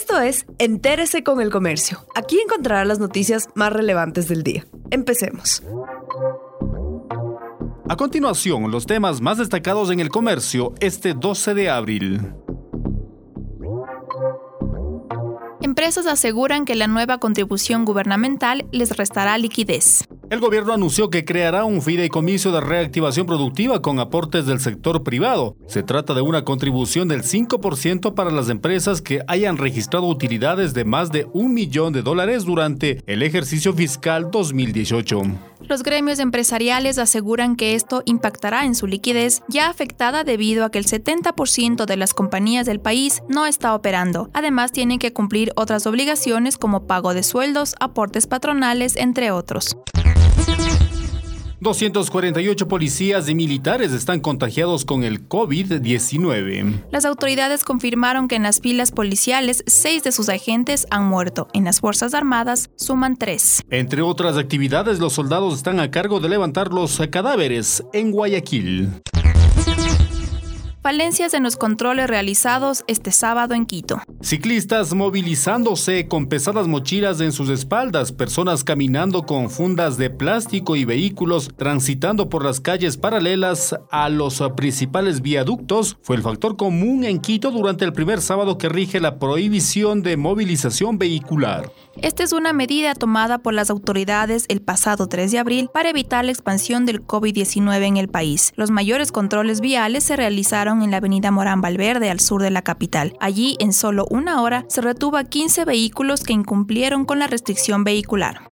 Esto es Entérese con el Comercio. Aquí encontrará las noticias más relevantes del día. Empecemos. A continuación, los temas más destacados en el comercio este 12 de abril. Empresas aseguran que la nueva contribución gubernamental les restará liquidez. El gobierno anunció que creará un fideicomiso de reactivación productiva con aportes del sector privado. Se trata de una contribución del 5% para las empresas que hayan registrado utilidades de más de un millón de dólares durante el ejercicio fiscal 2018. Los gremios empresariales aseguran que esto impactará en su liquidez ya afectada debido a que el 70% de las compañías del país no está operando. Además, tienen que cumplir otras obligaciones como pago de sueldos, aportes patronales, entre otros. 248 policías y militares están contagiados con el COVID-19. Las autoridades confirmaron que en las filas policiales, seis de sus agentes han muerto. En las Fuerzas Armadas suman tres. Entre otras actividades, los soldados están a cargo de levantar los cadáveres en Guayaquil falencias en los controles realizados este sábado en Quito. Ciclistas movilizándose con pesadas mochilas en sus espaldas, personas caminando con fundas de plástico y vehículos transitando por las calles paralelas a los principales viaductos fue el factor común en Quito durante el primer sábado que rige la prohibición de movilización vehicular. Esta es una medida tomada por las autoridades el pasado 3 de abril para evitar la expansión del COVID-19 en el país. Los mayores controles viales se realizaron en la avenida Morán Valverde al sur de la capital. Allí, en solo una hora, se retuvo a 15 vehículos que incumplieron con la restricción vehicular.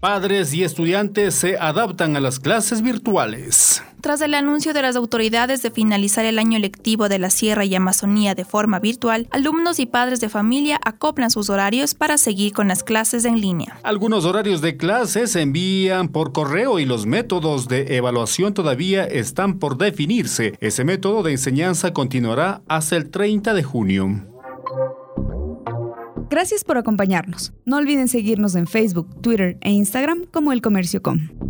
Padres y estudiantes se adaptan a las clases virtuales. Tras el anuncio de las autoridades de finalizar el año lectivo de la Sierra y Amazonía de forma virtual, alumnos y padres de familia acoplan sus horarios para seguir con las clases en línea. Algunos horarios de clases se envían por correo y los métodos de evaluación todavía están por definirse. Ese método de enseñanza continuará hasta el 30 de junio. Gracias por acompañarnos. No olviden seguirnos en Facebook, Twitter e Instagram como El Comercio Com.